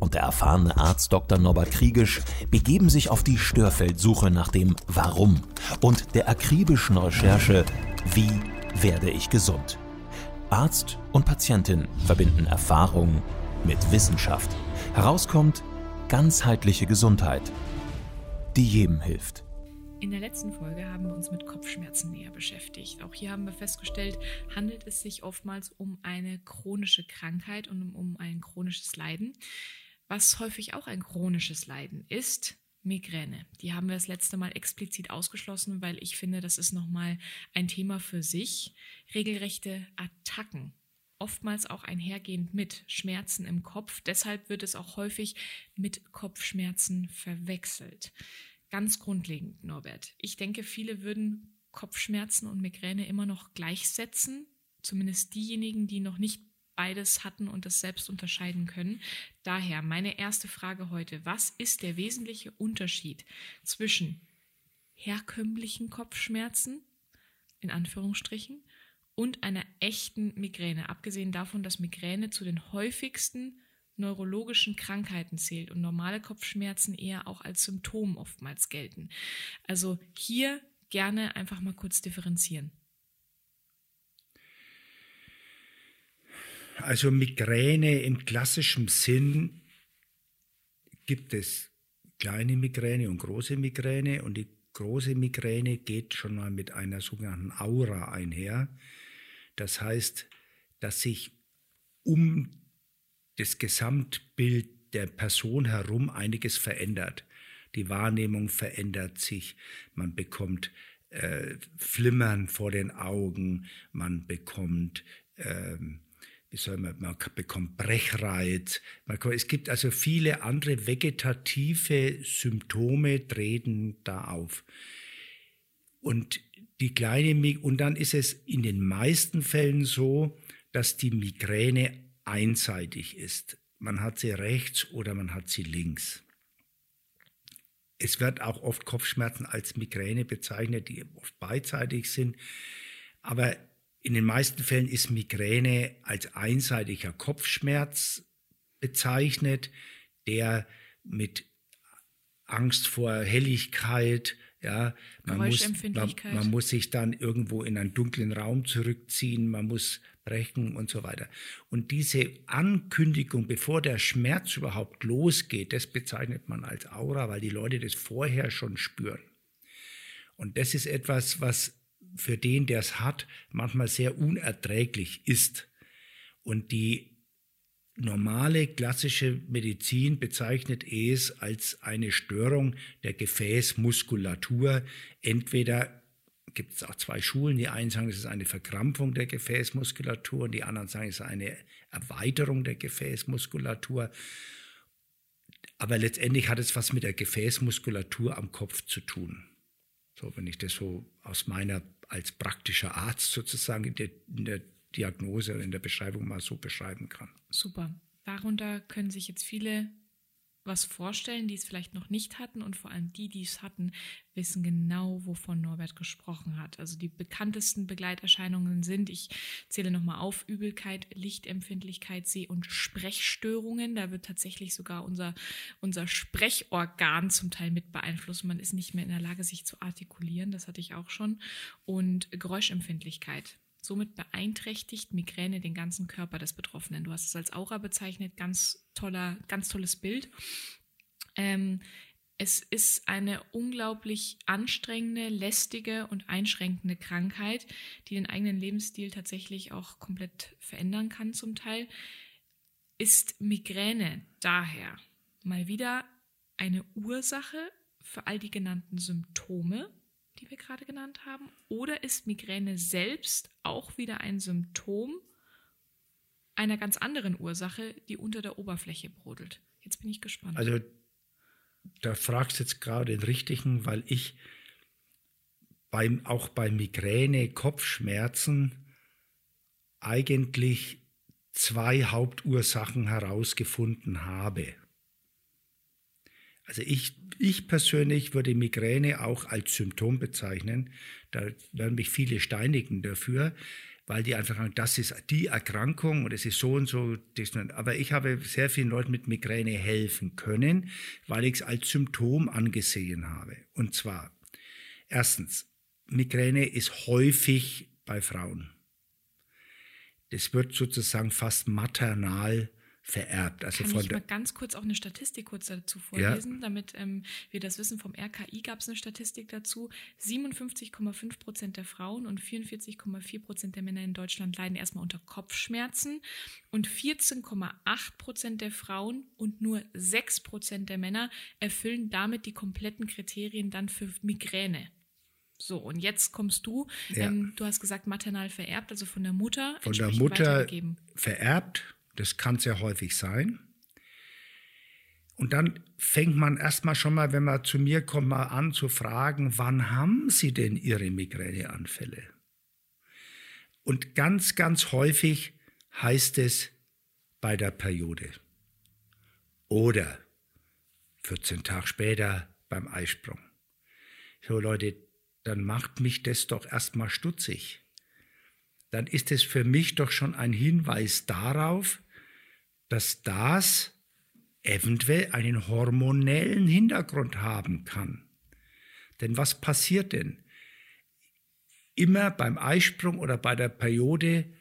und der erfahrene Arzt Dr. Norbert Kriegisch begeben sich auf die Störfeldsuche nach dem Warum und der akribischen Recherche Wie werde ich gesund? Arzt und Patientin verbinden Erfahrung mit Wissenschaft. Herauskommt ganzheitliche Gesundheit, die jedem hilft. In der letzten Folge haben wir uns mit Kopfschmerzen näher beschäftigt. Auch hier haben wir festgestellt, handelt es sich oftmals um eine chronische Krankheit und um ein chronisches Leiden. Was häufig auch ein chronisches Leiden ist, Migräne. Die haben wir das letzte Mal explizit ausgeschlossen, weil ich finde, das ist nochmal ein Thema für sich. Regelrechte Attacken. Oftmals auch einhergehend mit Schmerzen im Kopf. Deshalb wird es auch häufig mit Kopfschmerzen verwechselt. Ganz grundlegend, Norbert. Ich denke, viele würden Kopfschmerzen und Migräne immer noch gleichsetzen. Zumindest diejenigen, die noch nicht beides hatten und das selbst unterscheiden können. Daher meine erste Frage heute, was ist der wesentliche Unterschied zwischen herkömmlichen Kopfschmerzen, in Anführungsstrichen, und einer echten Migräne, abgesehen davon, dass Migräne zu den häufigsten neurologischen Krankheiten zählt und normale Kopfschmerzen eher auch als Symptom oftmals gelten. Also hier gerne einfach mal kurz differenzieren. Also Migräne im klassischen Sinn gibt es kleine Migräne und große Migräne und die große Migräne geht schon mal mit einer sogenannten Aura einher. Das heißt, dass sich um das Gesamtbild der Person herum einiges verändert. Die Wahrnehmung verändert sich, man bekommt äh, Flimmern vor den Augen, man bekommt ähm, wie soll man, man bekommt Brechreiz. Man, es gibt also viele andere vegetative Symptome treten da auf. Und die kleine, und dann ist es in den meisten Fällen so, dass die Migräne einseitig ist. Man hat sie rechts oder man hat sie links. Es wird auch oft Kopfschmerzen als Migräne bezeichnet, die oft beidseitig sind. Aber in den meisten Fällen ist Migräne als einseitiger Kopfschmerz bezeichnet, der mit Angst vor Helligkeit, ja, man muss, man, man, muss sich dann irgendwo in einen dunklen Raum zurückziehen, man muss brechen und so weiter. Und diese Ankündigung, bevor der Schmerz überhaupt losgeht, das bezeichnet man als Aura, weil die Leute das vorher schon spüren. Und das ist etwas, was für den, der es hat, manchmal sehr unerträglich ist. Und die normale klassische Medizin bezeichnet es als eine Störung der Gefäßmuskulatur. Entweder gibt es auch zwei Schulen. Die einen sagen, es ist eine Verkrampfung der Gefäßmuskulatur und die anderen sagen, es ist eine Erweiterung der Gefäßmuskulatur. Aber letztendlich hat es was mit der Gefäßmuskulatur am Kopf zu tun. So, wenn ich das so aus meiner als praktischer Arzt sozusagen in der, in der Diagnose oder in der Beschreibung mal so beschreiben kann. Super. Darunter können sich jetzt viele was vorstellen, die es vielleicht noch nicht hatten und vor allem die, die es hatten, wissen genau, wovon Norbert gesprochen hat. Also die bekanntesten Begleiterscheinungen sind, ich zähle nochmal auf, Übelkeit, Lichtempfindlichkeit, Seh- und Sprechstörungen. Da wird tatsächlich sogar unser, unser Sprechorgan zum Teil mit beeinflusst. Man ist nicht mehr in der Lage, sich zu artikulieren. Das hatte ich auch schon. Und Geräuschempfindlichkeit. Somit beeinträchtigt Migräne den ganzen Körper des Betroffenen. Du hast es als Aura bezeichnet, ganz toller, ganz tolles Bild. Ähm, es ist eine unglaublich anstrengende, lästige und einschränkende Krankheit, die den eigenen Lebensstil tatsächlich auch komplett verändern kann zum Teil. Ist Migräne daher mal wieder eine Ursache für all die genannten Symptome die wir gerade genannt haben? Oder ist Migräne selbst auch wieder ein Symptom einer ganz anderen Ursache, die unter der Oberfläche brodelt? Jetzt bin ich gespannt. Also da fragst du jetzt gerade den richtigen, weil ich beim, auch bei Migräne, Kopfschmerzen eigentlich zwei Hauptursachen herausgefunden habe. Also ich, ich persönlich würde Migräne auch als Symptom bezeichnen. Da werden mich viele steinigen dafür, weil die einfach sagen, das ist die Erkrankung und es ist so und so. Aber ich habe sehr vielen Leuten mit Migräne helfen können, weil ich es als Symptom angesehen habe. Und zwar, erstens, Migräne ist häufig bei Frauen. Das wird sozusagen fast maternal vererbt. Also Kann von ich mal ganz kurz auch eine Statistik kurz dazu vorlesen, ja. damit ähm, wir das wissen. Vom RKI gab es eine Statistik dazu. 57,5 Prozent der Frauen und 44,4 Prozent der Männer in Deutschland leiden erstmal unter Kopfschmerzen und 14,8 Prozent der Frauen und nur 6 Prozent der Männer erfüllen damit die kompletten Kriterien dann für Migräne. So, und jetzt kommst du. Ja. Ähm, du hast gesagt, maternal vererbt, also von der Mutter. Von der Mutter vererbt, das kann sehr häufig sein. Und dann fängt man erstmal schon mal, wenn man zu mir kommt, mal an zu fragen, wann haben Sie denn Ihre Migräneanfälle? Und ganz, ganz häufig heißt es bei der Periode. Oder 14 Tage später beim Eisprung. So Leute, dann macht mich das doch erstmal stutzig. Dann ist es für mich doch schon ein Hinweis darauf, dass das eventuell einen hormonellen Hintergrund haben kann. Denn was passiert denn? Immer beim Eisprung oder bei der Periode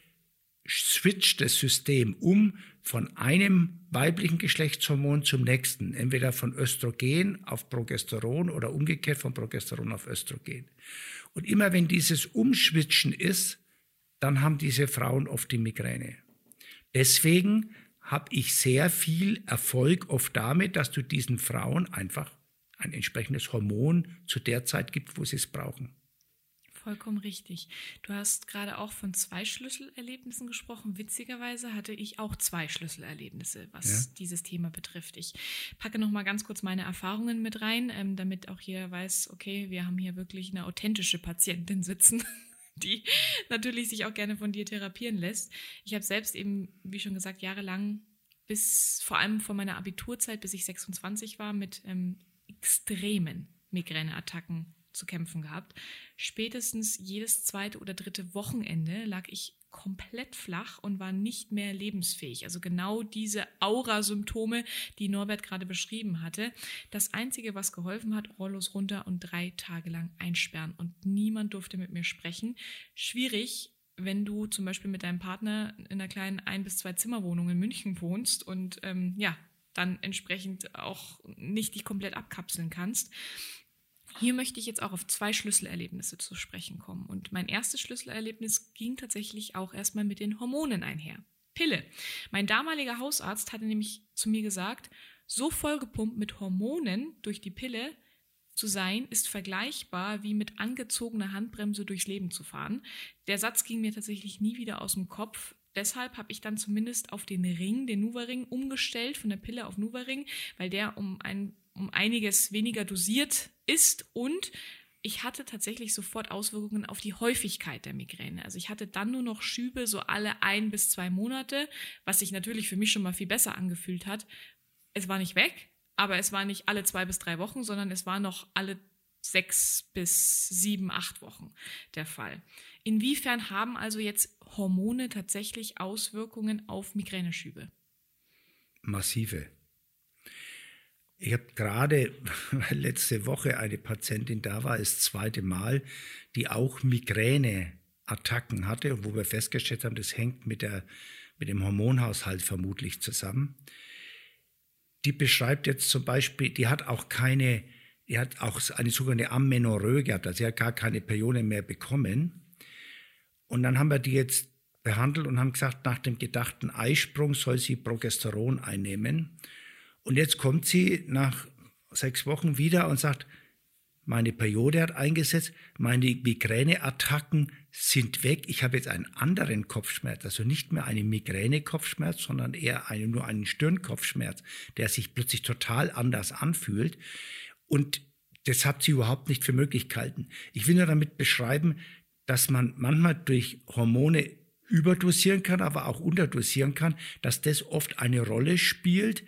switcht das System um von einem weiblichen Geschlechtshormon zum nächsten, entweder von Östrogen auf Progesteron oder umgekehrt von Progesteron auf Östrogen. Und immer wenn dieses Umschwitchen ist, dann haben diese Frauen oft die Migräne. Deswegen habe ich sehr viel Erfolg oft damit, dass du diesen Frauen einfach ein entsprechendes Hormon zu der Zeit gibt, wo sie es brauchen. Vollkommen richtig. Du hast gerade auch von zwei Schlüsselerlebnissen gesprochen. Witzigerweise hatte ich auch zwei Schlüsselerlebnisse, was ja. dieses Thema betrifft. Ich packe noch mal ganz kurz meine Erfahrungen mit rein, ähm, damit auch jeder weiß, okay, wir haben hier wirklich eine authentische Patientin sitzen, die natürlich sich auch gerne von dir therapieren lässt. Ich habe selbst eben, wie schon gesagt, jahrelang bis vor allem vor meiner Abiturzeit, bis ich 26 war, mit ähm, extremen Migräneattacken zu kämpfen gehabt. Spätestens jedes zweite oder dritte Wochenende lag ich komplett flach und war nicht mehr lebensfähig. Also genau diese Aura-Symptome, die Norbert gerade beschrieben hatte. Das Einzige, was geholfen hat, Rollos runter und drei Tage lang einsperren. Und niemand durfte mit mir sprechen. Schwierig, wenn du zum Beispiel mit deinem Partner in einer kleinen ein- bis zwei Zimmerwohnung in München wohnst und ähm, ja, dann entsprechend auch nicht dich komplett abkapseln kannst. Hier möchte ich jetzt auch auf zwei Schlüsselerlebnisse zu sprechen kommen. Und mein erstes Schlüsselerlebnis ging tatsächlich auch erstmal mit den Hormonen einher. Pille. Mein damaliger Hausarzt hatte nämlich zu mir gesagt, so vollgepumpt mit Hormonen durch die Pille zu sein, ist vergleichbar wie mit angezogener Handbremse durchs Leben zu fahren. Der Satz ging mir tatsächlich nie wieder aus dem Kopf. Deshalb habe ich dann zumindest auf den Ring, den Nuva-Ring, umgestellt, von der Pille auf Nuva-Ring, weil der um ein um einiges weniger dosiert ist und ich hatte tatsächlich sofort Auswirkungen auf die Häufigkeit der Migräne. Also ich hatte dann nur noch Schübe so alle ein bis zwei Monate, was sich natürlich für mich schon mal viel besser angefühlt hat. Es war nicht weg, aber es war nicht alle zwei bis drei Wochen, sondern es war noch alle sechs bis sieben, acht Wochen der Fall. Inwiefern haben also jetzt Hormone tatsächlich Auswirkungen auf Migräneschübe? Massive. Ich habe gerade letzte Woche eine Patientin da war, das zweite Mal, die auch Migräneattacken hatte und wo wir festgestellt haben, das hängt mit, der, mit dem Hormonhaushalt vermutlich zusammen. Die beschreibt jetzt zum Beispiel, die hat auch keine, die hat auch eine sogenannte Amenorrhoe gehabt, also sie hat gar keine Periode mehr bekommen. Und dann haben wir die jetzt behandelt und haben gesagt, nach dem gedachten Eisprung soll sie Progesteron einnehmen. Und jetzt kommt sie nach sechs Wochen wieder und sagt, meine Periode hat eingesetzt, meine Migräneattacken sind weg. Ich habe jetzt einen anderen Kopfschmerz, also nicht mehr einen Migräne-Kopfschmerz, sondern eher einen, nur einen Stirnkopfschmerz, der sich plötzlich total anders anfühlt. Und das hat sie überhaupt nicht für möglich gehalten. Ich will nur damit beschreiben, dass man manchmal durch Hormone überdosieren kann, aber auch unterdosieren kann, dass das oft eine Rolle spielt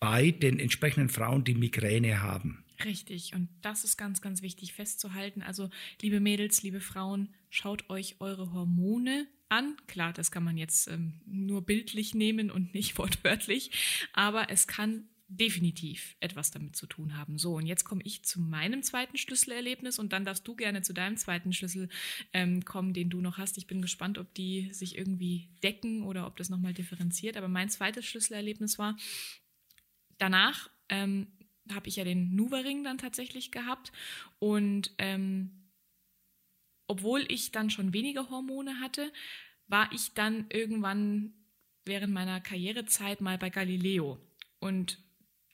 bei den entsprechenden Frauen, die Migräne haben. Richtig, und das ist ganz, ganz wichtig festzuhalten. Also, liebe Mädels, liebe Frauen, schaut euch eure Hormone an. Klar, das kann man jetzt ähm, nur bildlich nehmen und nicht wortwörtlich, aber es kann definitiv etwas damit zu tun haben. So, und jetzt komme ich zu meinem zweiten Schlüsselerlebnis und dann darfst du gerne zu deinem zweiten Schlüssel ähm, kommen, den du noch hast. Ich bin gespannt, ob die sich irgendwie decken oder ob das nochmal differenziert. Aber mein zweites Schlüsselerlebnis war, danach ähm, habe ich ja den Nuva-Ring dann tatsächlich gehabt und ähm, obwohl ich dann schon weniger Hormone hatte, war ich dann irgendwann während meiner Karrierezeit mal bei Galileo. Und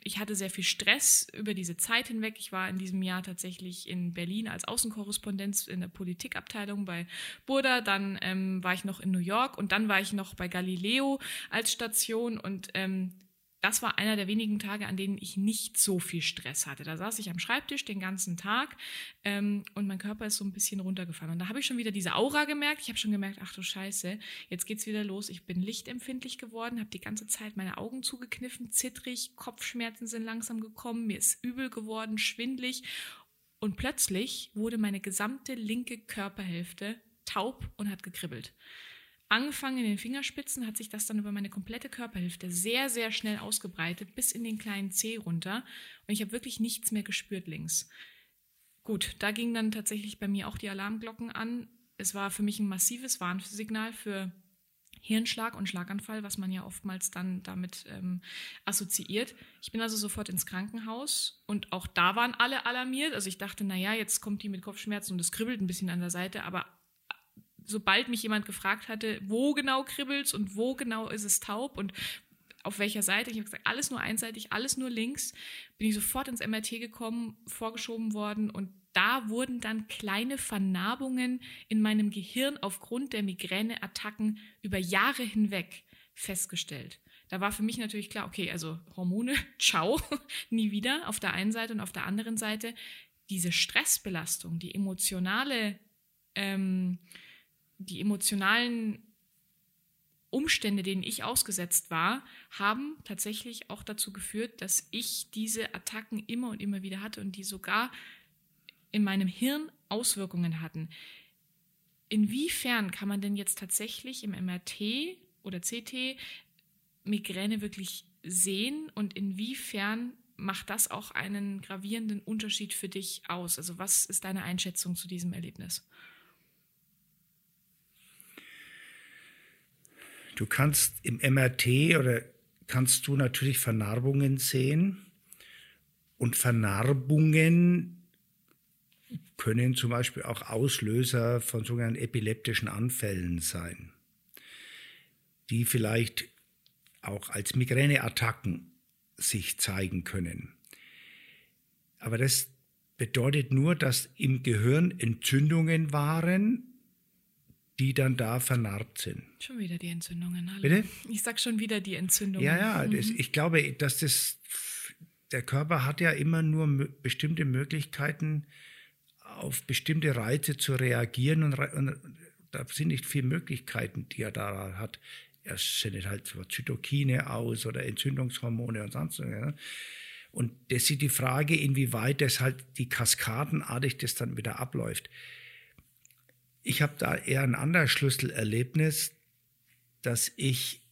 ich hatte sehr viel Stress über diese Zeit hinweg. Ich war in diesem Jahr tatsächlich in Berlin als Außenkorrespondenz in der Politikabteilung bei Burda. Dann ähm, war ich noch in New York und dann war ich noch bei Galileo als Station und ähm, das war einer der wenigen Tage, an denen ich nicht so viel Stress hatte. Da saß ich am Schreibtisch den ganzen Tag ähm, und mein Körper ist so ein bisschen runtergefallen. Und da habe ich schon wieder diese Aura gemerkt. Ich habe schon gemerkt, ach du Scheiße, jetzt geht's wieder los. Ich bin lichtempfindlich geworden, habe die ganze Zeit meine Augen zugekniffen, zittrig, Kopfschmerzen sind langsam gekommen, mir ist übel geworden, schwindlig. Und plötzlich wurde meine gesamte linke Körperhälfte taub und hat gekribbelt angefangen in den Fingerspitzen, hat sich das dann über meine komplette Körperhälfte sehr, sehr schnell ausgebreitet, bis in den kleinen Zeh runter. Und ich habe wirklich nichts mehr gespürt links. Gut, da gingen dann tatsächlich bei mir auch die Alarmglocken an. Es war für mich ein massives Warnsignal für Hirnschlag und Schlaganfall, was man ja oftmals dann damit ähm, assoziiert. Ich bin also sofort ins Krankenhaus und auch da waren alle alarmiert. Also ich dachte, naja, jetzt kommt die mit Kopfschmerzen und es kribbelt ein bisschen an der Seite, aber sobald mich jemand gefragt hatte, wo genau kribbelt's und wo genau ist es taub und auf welcher Seite, ich habe gesagt, alles nur einseitig, alles nur links, bin ich sofort ins MRT gekommen, vorgeschoben worden und da wurden dann kleine Vernarbungen in meinem Gehirn aufgrund der Migräneattacken über Jahre hinweg festgestellt. Da war für mich natürlich klar, okay, also Hormone, ciao, nie wieder auf der einen Seite und auf der anderen Seite diese Stressbelastung, die emotionale ähm, die emotionalen Umstände, denen ich ausgesetzt war, haben tatsächlich auch dazu geführt, dass ich diese Attacken immer und immer wieder hatte und die sogar in meinem Hirn Auswirkungen hatten. Inwiefern kann man denn jetzt tatsächlich im MRT oder CT Migräne wirklich sehen und inwiefern macht das auch einen gravierenden Unterschied für dich aus? Also was ist deine Einschätzung zu diesem Erlebnis? Du kannst im MRT oder kannst du natürlich Vernarbungen sehen. Und Vernarbungen können zum Beispiel auch Auslöser von sogenannten epileptischen Anfällen sein, die vielleicht auch als Migräneattacken sich zeigen können. Aber das bedeutet nur, dass im Gehirn Entzündungen waren die dann da vernarbt sind. Schon wieder die Entzündungen. Hallo. Bitte? Ich sag schon wieder die Entzündungen. Ja, ja, mhm. das, ich glaube, dass das, der Körper hat ja immer nur bestimmte Möglichkeiten, auf bestimmte Reize zu reagieren und, und da sind nicht viele Möglichkeiten, die er da hat. Er sendet halt so Zytokine aus oder Entzündungshormone und sonst was. Und das ist die Frage, inwieweit das halt die kaskadenartig das dann wieder abläuft. Ich habe da eher ein anderes Schlüsselerlebnis, dass ich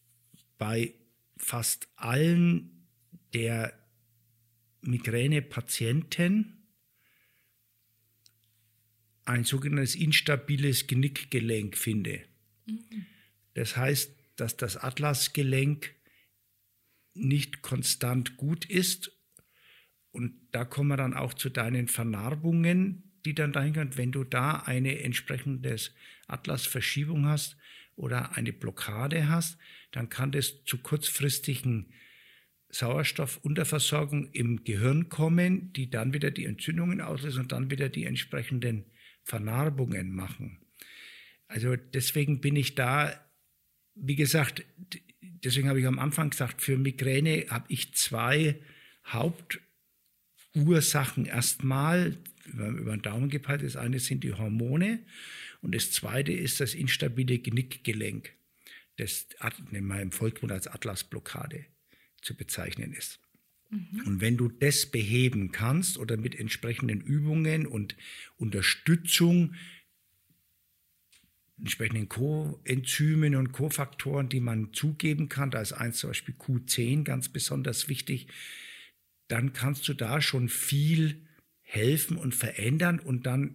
bei fast allen der Migränepatienten ein sogenanntes instabiles Genickgelenk finde. Mhm. Das heißt, dass das Atlasgelenk nicht konstant gut ist. Und da kommen wir dann auch zu deinen Vernarbungen, die dann dahin kommt, wenn du da eine entsprechende Atlasverschiebung hast oder eine Blockade hast, dann kann das zu kurzfristigen Sauerstoffunterversorgung im Gehirn kommen, die dann wieder die Entzündungen auslösen und dann wieder die entsprechenden Vernarbungen machen. Also deswegen bin ich da, wie gesagt, deswegen habe ich am Anfang gesagt, für Migräne habe ich zwei Haupt Ursachen erstmal, über den Daumen gepeilt, das eine sind die Hormone und das zweite ist das instabile Genickgelenk, das im Volksmund als Atlasblockade zu bezeichnen ist. Mhm. Und wenn du das beheben kannst oder mit entsprechenden Übungen und Unterstützung, entsprechenden Coenzymen und Kofaktoren, die man zugeben kann, da ist eins zum Beispiel Q10 ganz besonders wichtig, dann kannst du da schon viel helfen und verändern und dann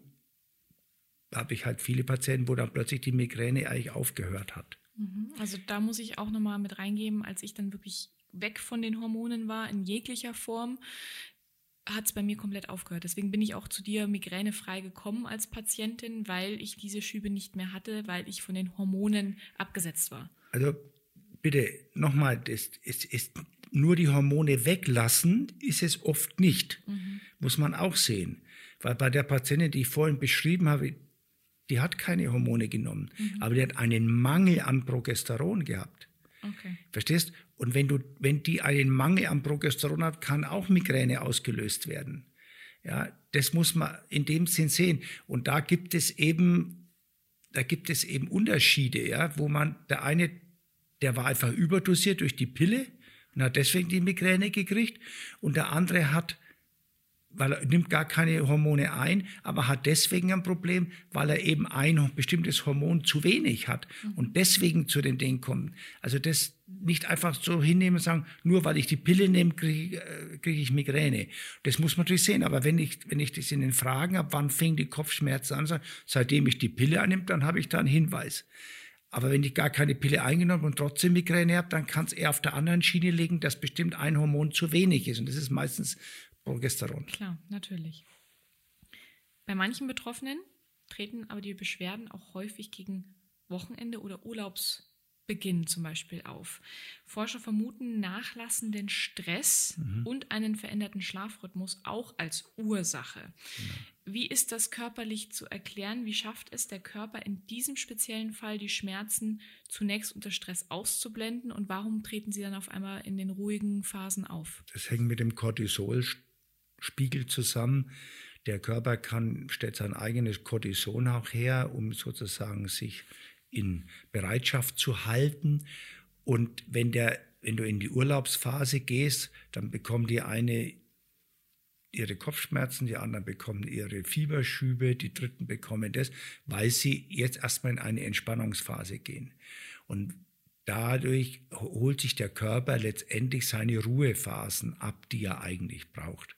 habe ich halt viele Patienten, wo dann plötzlich die Migräne eigentlich aufgehört hat. Mhm. Also da muss ich auch nochmal mit reingeben, als ich dann wirklich weg von den Hormonen war, in jeglicher Form, hat es bei mir komplett aufgehört. Deswegen bin ich auch zu dir migränefrei gekommen als Patientin, weil ich diese Schübe nicht mehr hatte, weil ich von den Hormonen abgesetzt war. Also bitte nochmal, das ist, ist nur die Hormone weglassen, ist es oft nicht. Mhm. Muss man auch sehen. Weil bei der Patientin, die ich vorhin beschrieben habe, die hat keine Hormone genommen, mhm. aber die hat einen Mangel an Progesteron gehabt. Okay. Verstehst? Und wenn, du, wenn die einen Mangel an Progesteron hat, kann auch Migräne ausgelöst werden. Ja, das muss man in dem Sinn sehen. Und da gibt es eben, da gibt es eben Unterschiede, ja, wo man, der eine, der war einfach überdosiert durch die Pille und hat deswegen die Migräne gekriegt. Und der andere hat weil er nimmt gar keine Hormone ein, aber hat deswegen ein Problem, weil er eben ein bestimmtes Hormon zu wenig hat mhm. und deswegen zu den Dingen kommt. Also das nicht einfach so hinnehmen und sagen, nur weil ich die Pille nehme, kriege äh, krieg ich Migräne. Das muss man natürlich sehen. Aber wenn ich, wenn ich das in den Fragen habe, wann fing die Kopfschmerzen an, seitdem ich die Pille annehme, dann habe ich da einen Hinweis. Aber wenn ich gar keine Pille eingenommen und trotzdem Migräne habe, dann kann es eher auf der anderen Schiene liegen, dass bestimmt ein Hormon zu wenig ist. Und das ist meistens Progesteron. Klar, natürlich. Bei manchen Betroffenen treten aber die Beschwerden auch häufig gegen Wochenende oder Urlaubsbeginn zum Beispiel auf. Forscher vermuten nachlassenden Stress mhm. und einen veränderten Schlafrhythmus auch als Ursache. Genau. Wie ist das körperlich zu erklären? Wie schafft es der Körper in diesem speziellen Fall, die Schmerzen zunächst unter Stress auszublenden? Und warum treten sie dann auf einmal in den ruhigen Phasen auf? Das hängt mit dem Cortisol Spiegel zusammen. Der Körper kann, stellt sein eigenes Cortison auch her, um sozusagen sich in Bereitschaft zu halten. Und wenn, der, wenn du in die Urlaubsphase gehst, dann bekommen die eine ihre Kopfschmerzen, die anderen bekommen ihre Fieberschübe, die dritten bekommen das, weil sie jetzt erstmal in eine Entspannungsphase gehen. Und dadurch holt sich der Körper letztendlich seine Ruhephasen ab, die er eigentlich braucht.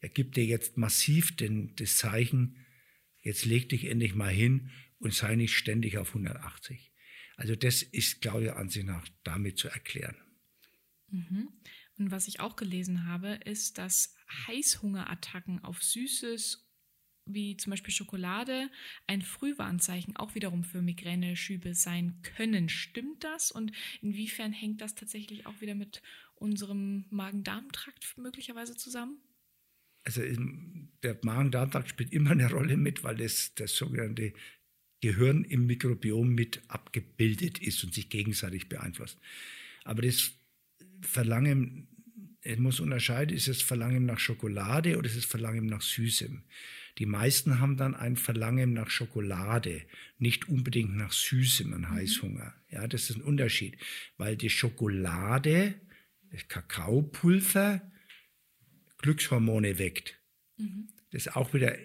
Er gibt dir jetzt massiv den, das Zeichen, jetzt leg dich endlich mal hin und sei nicht ständig auf 180. Also das ist, glaube ich, an sich nach damit zu erklären. Mhm. Und was ich auch gelesen habe, ist, dass Heißhungerattacken auf Süßes wie zum Beispiel Schokolade ein Frühwarnzeichen auch wiederum für Migräneschübe sein können. Stimmt das? Und inwiefern hängt das tatsächlich auch wieder mit unserem Magen-Darm-Trakt möglicherweise zusammen? also der Magen-Darm-Trakt spielt immer eine Rolle mit, weil das, das sogenannte Gehirn im Mikrobiom mit abgebildet ist und sich gegenseitig beeinflusst. Aber das Verlangen, es muss unterscheiden, ist es Verlangen nach Schokolade oder ist es Verlangen nach Süßem? Die meisten haben dann ein Verlangen nach Schokolade, nicht unbedingt nach Süßem, ein mhm. Heißhunger. Ja, das ist ein Unterschied, weil die Schokolade, das Kakaopulver, Glückshormone weckt. Mhm. Das auch wieder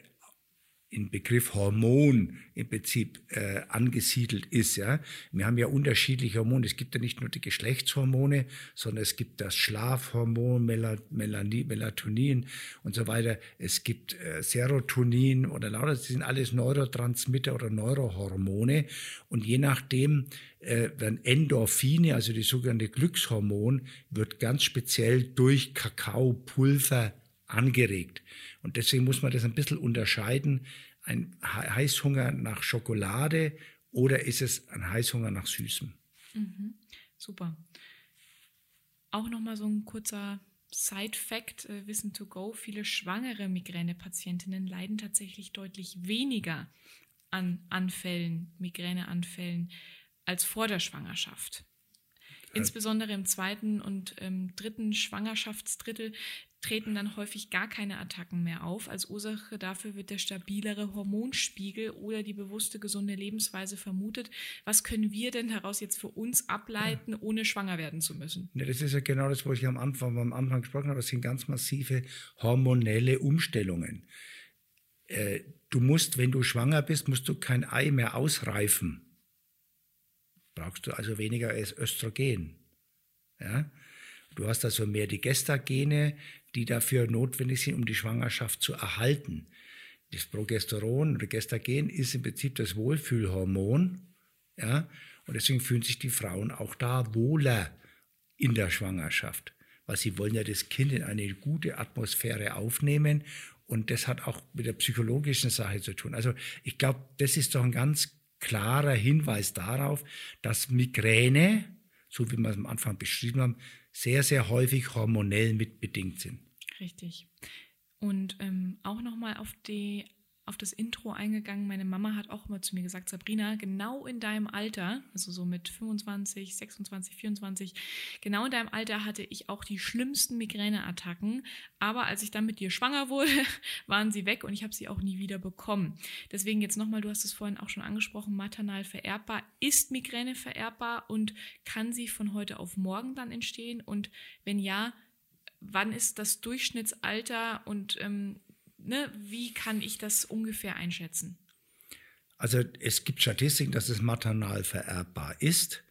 im Begriff Hormon im Prinzip äh, angesiedelt ist. Ja? Wir haben ja unterschiedliche Hormone. Es gibt ja nicht nur die Geschlechtshormone, sondern es gibt das Schlafhormon, Mel Melatonin und so weiter. Es gibt äh, Serotonin oder lauter, das sind alles Neurotransmitter oder Neurohormone. Und je nachdem äh, werden Endorphine, also die sogenannte Glückshormon, wird ganz speziell durch Kakaopulver angeregt. Und deswegen muss man das ein bisschen unterscheiden. Ein Heißhunger nach Schokolade oder ist es ein Heißhunger nach Süßem? Mhm. Super. Auch nochmal so ein kurzer Side-Fact, äh, Wissen to go. Viele schwangere Migränepatientinnen leiden tatsächlich deutlich weniger an Anfällen, Migräneanfällen, als vor der Schwangerschaft. Insbesondere im zweiten und ähm, dritten Schwangerschaftsdrittel treten dann häufig gar keine Attacken mehr auf. Als Ursache dafür wird der stabilere Hormonspiegel oder die bewusste gesunde Lebensweise vermutet. Was können wir denn daraus jetzt für uns ableiten, ohne schwanger werden zu müssen? Ja, das ist ja genau das, was ich am Anfang, am Anfang gesprochen habe. Das sind ganz massive hormonelle Umstellungen. Äh, du musst, wenn du schwanger bist, musst du kein Ei mehr ausreifen. Brauchst du also weniger Östrogen. Ja? Du hast also mehr die Gestagene, die dafür notwendig sind, um die Schwangerschaft zu erhalten. Das Progesteron oder Gestagen ist im Prinzip das Wohlfühlhormon. Ja? Und deswegen fühlen sich die Frauen auch da wohler in der Schwangerschaft. Weil sie wollen ja das Kind in eine gute Atmosphäre aufnehmen. Und das hat auch mit der psychologischen Sache zu tun. Also ich glaube, das ist doch ein ganz klarer Hinweis darauf, dass Migräne, so wie wir es am Anfang beschrieben haben, sehr, sehr häufig hormonell mitbedingt sind. Richtig. Und ähm, auch nochmal auf die auf das Intro eingegangen. Meine Mama hat auch immer zu mir gesagt, Sabrina, genau in deinem Alter, also so mit 25, 26, 24, genau in deinem Alter hatte ich auch die schlimmsten Migräneattacken. Aber als ich dann mit dir schwanger wurde, waren sie weg und ich habe sie auch nie wieder bekommen. Deswegen jetzt nochmal, du hast es vorhin auch schon angesprochen, maternal vererbbar. Ist Migräne vererbbar und kann sie von heute auf morgen dann entstehen? Und wenn ja, wann ist das Durchschnittsalter und ähm, ne, wie kann ich das ungefähr einschätzen? Also es gibt Statistiken, dass es maternal vererbbar ist.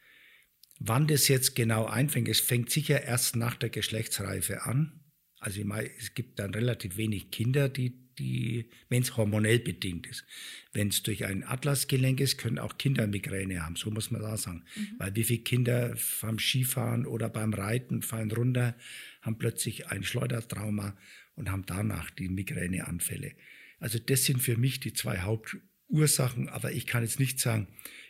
Wann das jetzt genau einfängt, es fängt sicher erst nach der Geschlechtsreife an. Also ich meine, es gibt dann relativ wenig Kinder, die, die wenn es hormonell bedingt ist. Wenn es durch ein Atlasgelenk ist, können auch Kinder Migräne haben, so muss man da sagen. Mhm. Weil wie viele Kinder beim Skifahren oder beim Reiten fallen runter, haben plötzlich ein Schleudertrauma und haben danach die Migräneanfälle. Also das sind für mich die zwei Hauptursachen, aber ich kann jetzt nicht sagen,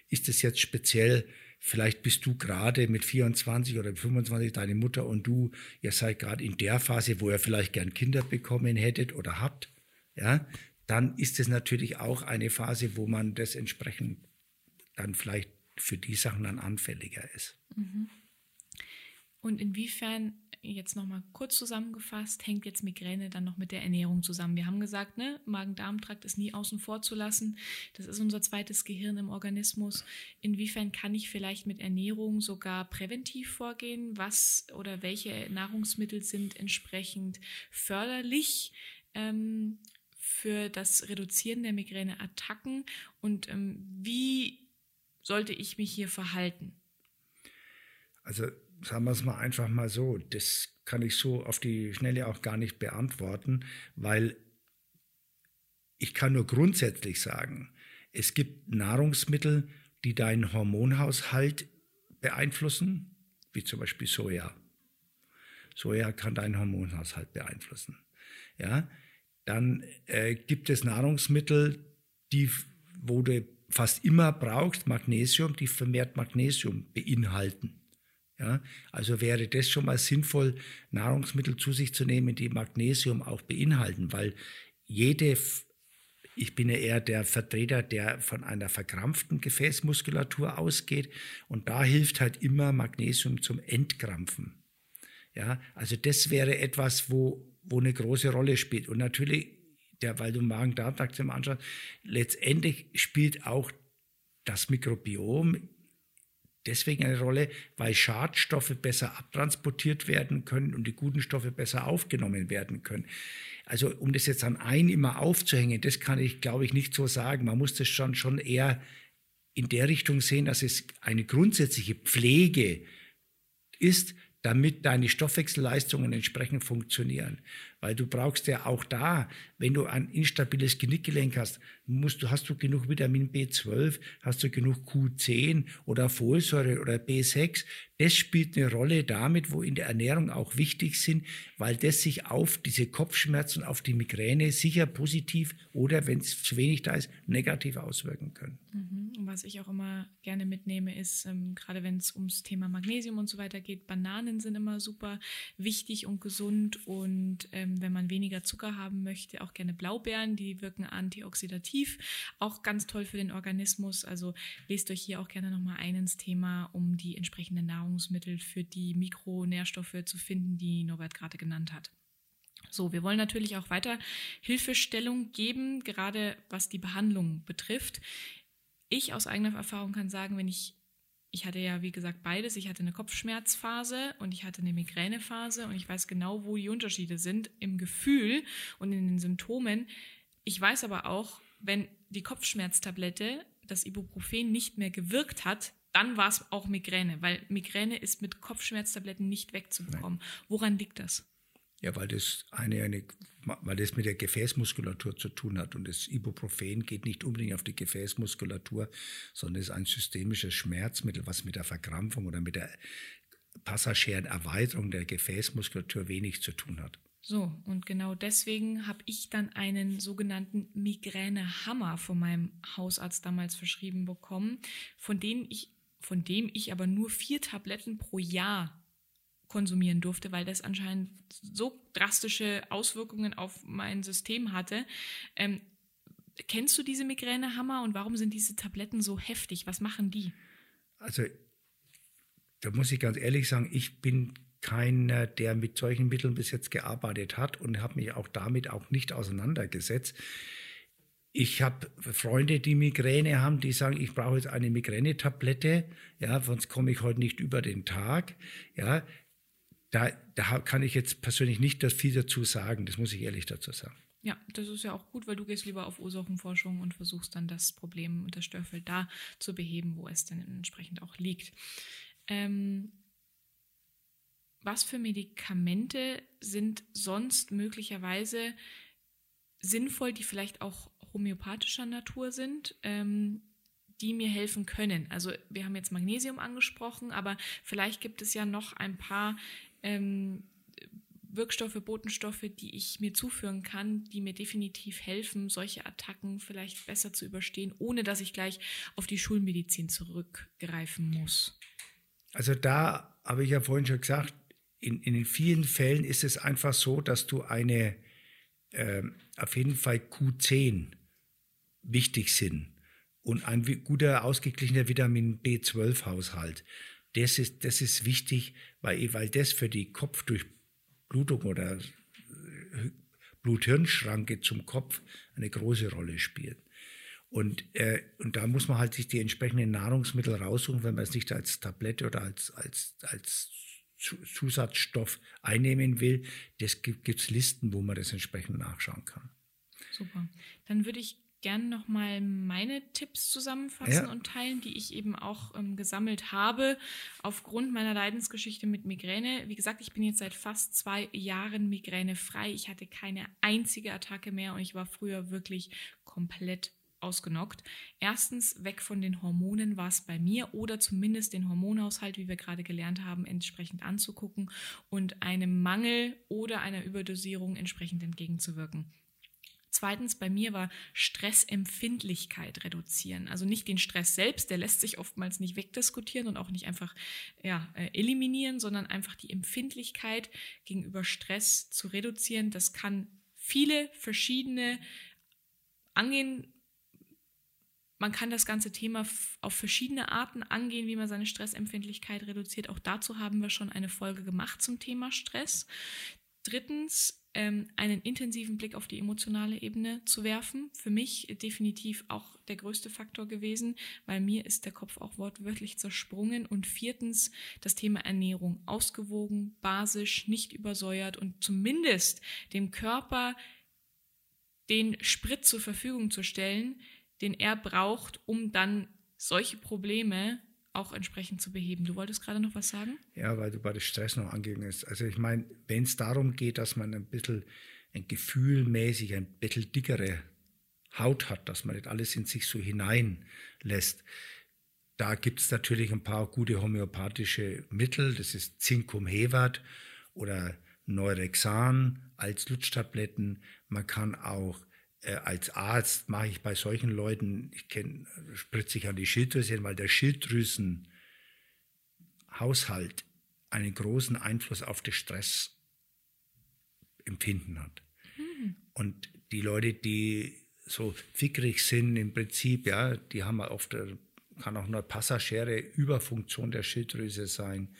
ist das jetzt speziell, vielleicht bist du gerade mit 24 oder 25, deine Mutter und du, ihr seid gerade in der Phase, wo ihr vielleicht gern Kinder bekommen hättet oder habt, ja, dann ist es natürlich auch eine Phase, wo man das entsprechend dann vielleicht für die Sachen dann anfälliger ist. Mhm. Und inwiefern jetzt nochmal kurz zusammengefasst, hängt jetzt Migräne dann noch mit der Ernährung zusammen. Wir haben gesagt, ne, Magen-Darm-Trakt ist nie außen vor zu lassen. Das ist unser zweites Gehirn im Organismus. Inwiefern kann ich vielleicht mit Ernährung sogar präventiv vorgehen? Was oder welche Nahrungsmittel sind entsprechend förderlich? Ähm, für das Reduzieren der Migräneattacken und ähm, wie sollte ich mich hier verhalten? Also sagen wir es mal einfach mal so, das kann ich so auf die Schnelle auch gar nicht beantworten, weil ich kann nur grundsätzlich sagen, es gibt Nahrungsmittel, die deinen Hormonhaushalt beeinflussen, wie zum Beispiel Soja. Soja kann deinen Hormonhaushalt beeinflussen. Ja, dann äh, gibt es Nahrungsmittel, die, wo du fast immer brauchst, Magnesium, die vermehrt Magnesium beinhalten. Ja, also wäre das schon mal sinnvoll, Nahrungsmittel zu sich zu nehmen, die Magnesium auch beinhalten, weil jede, ich bin ja eher der Vertreter, der von einer verkrampften Gefäßmuskulatur ausgeht und da hilft halt immer Magnesium zum Entkrampfen. Ja, also das wäre etwas, wo, wo eine große Rolle spielt. Und natürlich, der, weil du Magen-Darm-Trakt anschaust, letztendlich spielt auch das Mikrobiom deswegen eine Rolle, weil Schadstoffe besser abtransportiert werden können und die guten Stoffe besser aufgenommen werden können. Also um das jetzt an ein immer aufzuhängen, das kann ich, glaube ich, nicht so sagen. Man muss das schon, schon eher in der Richtung sehen, dass es eine grundsätzliche Pflege ist, damit deine Stoffwechselleistungen entsprechend funktionieren. Weil du brauchst ja auch da, wenn du ein instabiles Genickgelenk hast, musst du, hast du genug Vitamin B12, hast du genug Q10 oder Folsäure oder B6. Das spielt eine Rolle damit, wo in der Ernährung auch wichtig sind, weil das sich auf diese Kopfschmerzen, auf die Migräne sicher positiv oder wenn es zu wenig da ist, negativ auswirken können. Mhm was ich auch immer gerne mitnehme, ist, ähm, gerade wenn es ums Thema Magnesium und so weiter geht, Bananen sind immer super wichtig und gesund. Und ähm, wenn man weniger Zucker haben möchte, auch gerne Blaubeeren, die wirken antioxidativ, auch ganz toll für den Organismus. Also lest euch hier auch gerne nochmal ein ins Thema, um die entsprechenden Nahrungsmittel für die Mikronährstoffe zu finden, die Norbert gerade genannt hat. So, wir wollen natürlich auch weiter Hilfestellung geben, gerade was die Behandlung betrifft. Ich aus eigener Erfahrung kann sagen, wenn ich ich hatte ja, wie gesagt, beides. Ich hatte eine Kopfschmerzphase und ich hatte eine Migränephase und ich weiß genau, wo die Unterschiede sind im Gefühl und in den Symptomen. Ich weiß aber auch, wenn die Kopfschmerztablette, das Ibuprofen, nicht mehr gewirkt hat, dann war es auch Migräne, weil Migräne ist mit Kopfschmerztabletten nicht wegzubekommen. Nein. Woran liegt das? Ja, weil das eine, eine, weil das mit der Gefäßmuskulatur zu tun hat. Und das Ibuprofen geht nicht unbedingt auf die Gefäßmuskulatur, sondern ist ein systemisches Schmerzmittel, was mit der Verkrampfung oder mit der passagieren Erweiterung der Gefäßmuskulatur wenig zu tun hat. So, und genau deswegen habe ich dann einen sogenannten Migränehammer von meinem Hausarzt damals verschrieben bekommen, von denen ich, von dem ich aber nur vier Tabletten pro Jahr konsumieren durfte, weil das anscheinend so drastische Auswirkungen auf mein System hatte. Ähm, kennst du diese Migränehammer und warum sind diese Tabletten so heftig? Was machen die? Also, da muss ich ganz ehrlich sagen, ich bin keiner, der mit solchen Mitteln bis jetzt gearbeitet hat und habe mich auch damit auch nicht auseinandergesetzt. Ich habe Freunde, die Migräne haben, die sagen, ich brauche jetzt eine Migränetablette, ja, sonst komme ich heute nicht über den Tag. Ja, da, da kann ich jetzt persönlich nicht viel dazu sagen, das muss ich ehrlich dazu sagen. Ja, das ist ja auch gut, weil du gehst lieber auf Ursachenforschung und versuchst dann das Problem und das Störfeld da zu beheben, wo es dann entsprechend auch liegt. Ähm, was für Medikamente sind sonst möglicherweise sinnvoll, die vielleicht auch homöopathischer Natur sind? Ähm, die mir helfen können. Also wir haben jetzt Magnesium angesprochen, aber vielleicht gibt es ja noch ein paar ähm, Wirkstoffe, Botenstoffe, die ich mir zuführen kann, die mir definitiv helfen, solche Attacken vielleicht besser zu überstehen, ohne dass ich gleich auf die Schulmedizin zurückgreifen muss. Also da habe ich ja vorhin schon gesagt, in, in vielen Fällen ist es einfach so, dass du eine äh, auf jeden Fall Q10 wichtig sind und ein guter ausgeglichener Vitamin B12-Haushalt. Das ist, das ist wichtig, weil, weil das für die Kopfdurchblutung oder äh, Blut-Hirn-Schranke zum Kopf eine große Rolle spielt. Und, äh, und da muss man halt sich die entsprechenden Nahrungsmittel raussuchen, wenn man es nicht als Tablette oder als, als, als Zusatzstoff einnehmen will. Das gibt es Listen, wo man das entsprechend nachschauen kann. Super. Dann würde ich gerne nochmal meine Tipps zusammenfassen ja. und teilen, die ich eben auch ähm, gesammelt habe aufgrund meiner Leidensgeschichte mit Migräne. Wie gesagt, ich bin jetzt seit fast zwei Jahren migränefrei. Ich hatte keine einzige Attacke mehr und ich war früher wirklich komplett ausgenockt. Erstens weg von den Hormonen war es bei mir oder zumindest den Hormonhaushalt, wie wir gerade gelernt haben, entsprechend anzugucken und einem Mangel oder einer Überdosierung entsprechend entgegenzuwirken. Zweitens bei mir war Stressempfindlichkeit reduzieren. Also nicht den Stress selbst, der lässt sich oftmals nicht wegdiskutieren und auch nicht einfach ja, äh, eliminieren, sondern einfach die Empfindlichkeit gegenüber Stress zu reduzieren. Das kann viele verschiedene angehen. Man kann das ganze Thema auf verschiedene Arten angehen, wie man seine Stressempfindlichkeit reduziert. Auch dazu haben wir schon eine Folge gemacht zum Thema Stress. Drittens ähm, einen intensiven Blick auf die emotionale Ebene zu werfen. Für mich definitiv auch der größte Faktor gewesen, weil mir ist der Kopf auch wortwörtlich zersprungen. Und viertens das Thema Ernährung. Ausgewogen, basisch, nicht übersäuert und zumindest dem Körper den Sprit zur Verfügung zu stellen, den er braucht, um dann solche Probleme auch entsprechend zu beheben. Du wolltest gerade noch was sagen? Ja, weil du bei dem Stress noch angegangen bist. Also ich meine, wenn es darum geht, dass man ein bisschen ein gefühlmäßig ein bisschen dickere Haut hat, dass man nicht alles in sich so hineinlässt, da gibt es natürlich ein paar gute homöopathische Mittel. Das ist Zinkum Hewert oder Neurexan als Lutschtabletten. Man kann auch als Arzt mache ich bei solchen Leuten, ich kenne, spritze ich an die Schilddrüse, weil der Schilddrüsenhaushalt einen großen Einfluss auf das Stressempfinden hat. Mhm. Und die Leute, die so fickrig sind im Prinzip, ja, die haben oft, kann auch eine passagiere Überfunktion der Schilddrüse sein.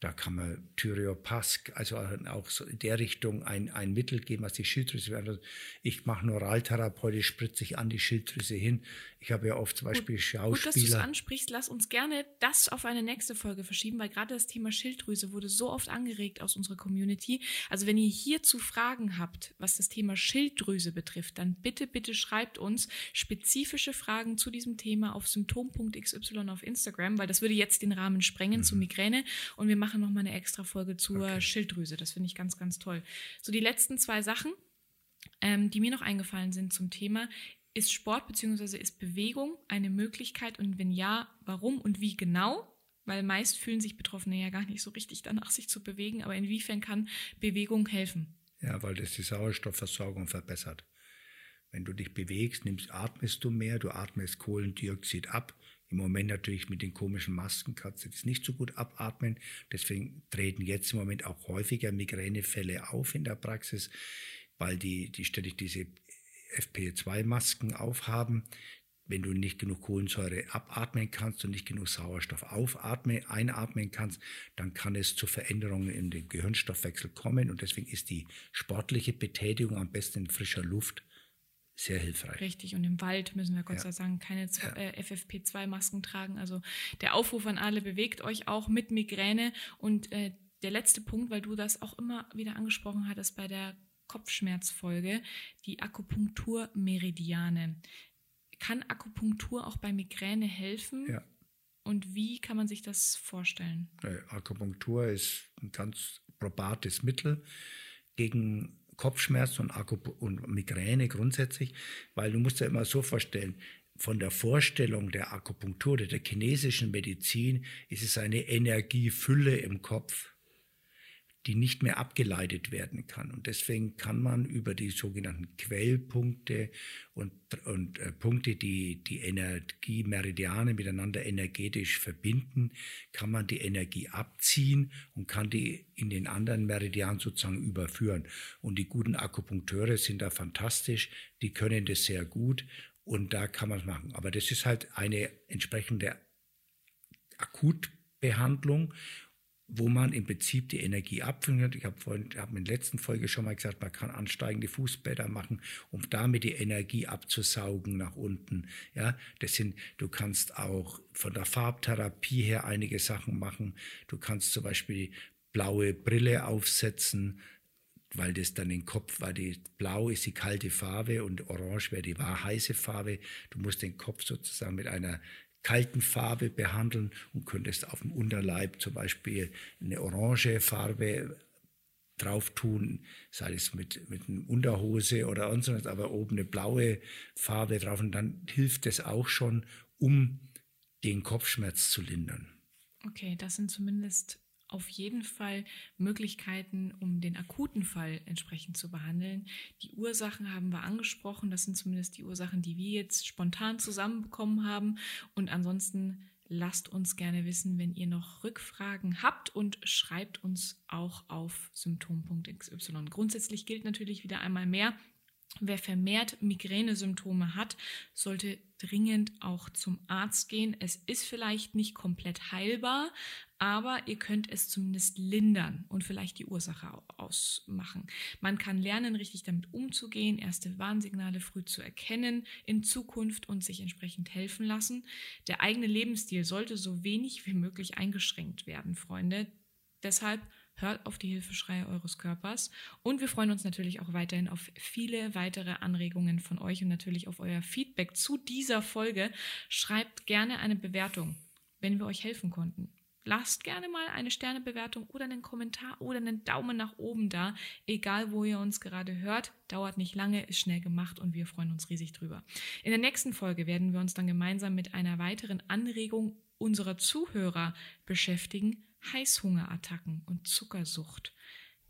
Da kann man Thyreopask, also auch so in der Richtung ein, ein Mittel geben, was die Schilddrüse Ich mache Neuraltherapeutik, spritze ich an die Schilddrüse hin. Ich habe ja oft zum Beispiel gut, Schauspieler. Gut, dass du es ansprichst. Lass uns gerne das auf eine nächste Folge verschieben, weil gerade das Thema Schilddrüse wurde so oft angeregt aus unserer Community. Also wenn ihr hierzu Fragen habt, was das Thema Schilddrüse betrifft, dann bitte, bitte schreibt uns spezifische Fragen zu diesem Thema auf symptom.xy auf Instagram, weil das würde jetzt den Rahmen sprengen mhm. zu Migräne und wir machen noch mal eine extra Folge zur okay. Schilddrüse. Das finde ich ganz, ganz toll. So die letzten zwei Sachen, ähm, die mir noch eingefallen sind zum Thema. Ist Sport bzw. ist Bewegung eine Möglichkeit und wenn ja, warum und wie genau? Weil meist fühlen sich Betroffene ja gar nicht so richtig danach, sich zu bewegen. Aber inwiefern kann Bewegung helfen? Ja, weil das die Sauerstoffversorgung verbessert. Wenn du dich bewegst, nimmst, atmest du mehr, du atmest Kohlendioxid ab. Im Moment natürlich mit den komischen Masken kannst du das nicht so gut abatmen. Deswegen treten jetzt im Moment auch häufiger Migränefälle auf in der Praxis, weil die, die ständig diese FP2-Masken aufhaben. Wenn du nicht genug Kohlensäure abatmen kannst und nicht genug Sauerstoff aufatmen, einatmen kannst, dann kann es zu Veränderungen in den Gehirnstoffwechsel kommen. Und deswegen ist die sportliche Betätigung am besten in frischer Luft sehr hilfreich. Richtig, und im Wald müssen wir Gott ja. sei Dank keine äh, FFP2-Masken tragen. Also der Aufruf an alle, bewegt euch auch mit Migräne. Und äh, der letzte Punkt, weil du das auch immer wieder angesprochen hattest bei der Kopfschmerzfolge, die Akupunkturmeridiane. Kann Akupunktur auch bei Migräne helfen? Ja. Und wie kann man sich das vorstellen? Akupunktur ist ein ganz probates Mittel gegen Kopfschmerz und, und Migräne grundsätzlich, weil du musst ja immer so vorstellen, von der Vorstellung der Akupunktur oder der chinesischen Medizin ist es eine Energiefülle im Kopf die nicht mehr abgeleitet werden kann. Und deswegen kann man über die sogenannten Quellpunkte und, und äh, Punkte, die die Energiemeridiane miteinander energetisch verbinden, kann man die Energie abziehen und kann die in den anderen Meridian sozusagen überführen. Und die guten Akupunkteure sind da fantastisch, die können das sehr gut und da kann man es machen. Aber das ist halt eine entsprechende Akutbehandlung wo man im Prinzip die Energie abfindet. Ich habe habe in der letzten Folge schon mal gesagt, man kann ansteigende Fußbäder machen, um damit die Energie abzusaugen nach unten. Ja, das sind, du kannst auch von der Farbtherapie her einige Sachen machen. Du kannst zum Beispiel blaue Brille aufsetzen, weil das dann den Kopf, weil die blau ist die kalte Farbe und orange wäre die wahr heiße Farbe. Du musst den Kopf sozusagen mit einer kalten Farbe behandeln und könntest auf dem Unterleib zum Beispiel eine orange Farbe drauf tun, sei es mit, mit einer Unterhose oder sonst aber oben eine blaue Farbe drauf und dann hilft es auch schon, um den Kopfschmerz zu lindern. Okay, das sind zumindest auf jeden Fall Möglichkeiten, um den akuten Fall entsprechend zu behandeln. Die Ursachen haben wir angesprochen. Das sind zumindest die Ursachen, die wir jetzt spontan zusammenbekommen haben. Und ansonsten lasst uns gerne wissen, wenn ihr noch Rückfragen habt und schreibt uns auch auf symptom.xy. Grundsätzlich gilt natürlich wieder einmal mehr, Wer vermehrt Migränesymptome hat, sollte dringend auch zum Arzt gehen. Es ist vielleicht nicht komplett heilbar, aber ihr könnt es zumindest lindern und vielleicht die Ursache ausmachen. Man kann lernen, richtig damit umzugehen, erste Warnsignale früh zu erkennen in Zukunft und sich entsprechend helfen lassen. Der eigene Lebensstil sollte so wenig wie möglich eingeschränkt werden, Freunde. Deshalb hört auf die Hilfeschreie eures Körpers und wir freuen uns natürlich auch weiterhin auf viele weitere Anregungen von euch und natürlich auf euer Feedback zu dieser Folge. Schreibt gerne eine Bewertung, wenn wir euch helfen konnten. Lasst gerne mal eine Sternebewertung oder einen Kommentar oder einen Daumen nach oben da. Egal, wo ihr uns gerade hört, dauert nicht lange, ist schnell gemacht und wir freuen uns riesig drüber. In der nächsten Folge werden wir uns dann gemeinsam mit einer weiteren Anregung unserer Zuhörer beschäftigen. Heißhungerattacken und Zuckersucht.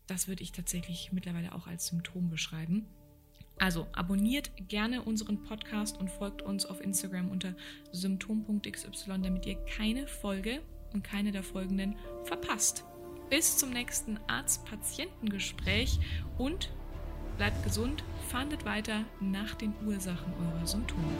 Das würde ich tatsächlich mittlerweile auch als Symptom beschreiben. Also abonniert gerne unseren Podcast und folgt uns auf Instagram unter symptom.xy, damit ihr keine Folge und keine der folgenden verpasst. Bis zum nächsten Arzt-Patientengespräch und bleibt gesund, fahndet weiter nach den Ursachen eurer Symptome.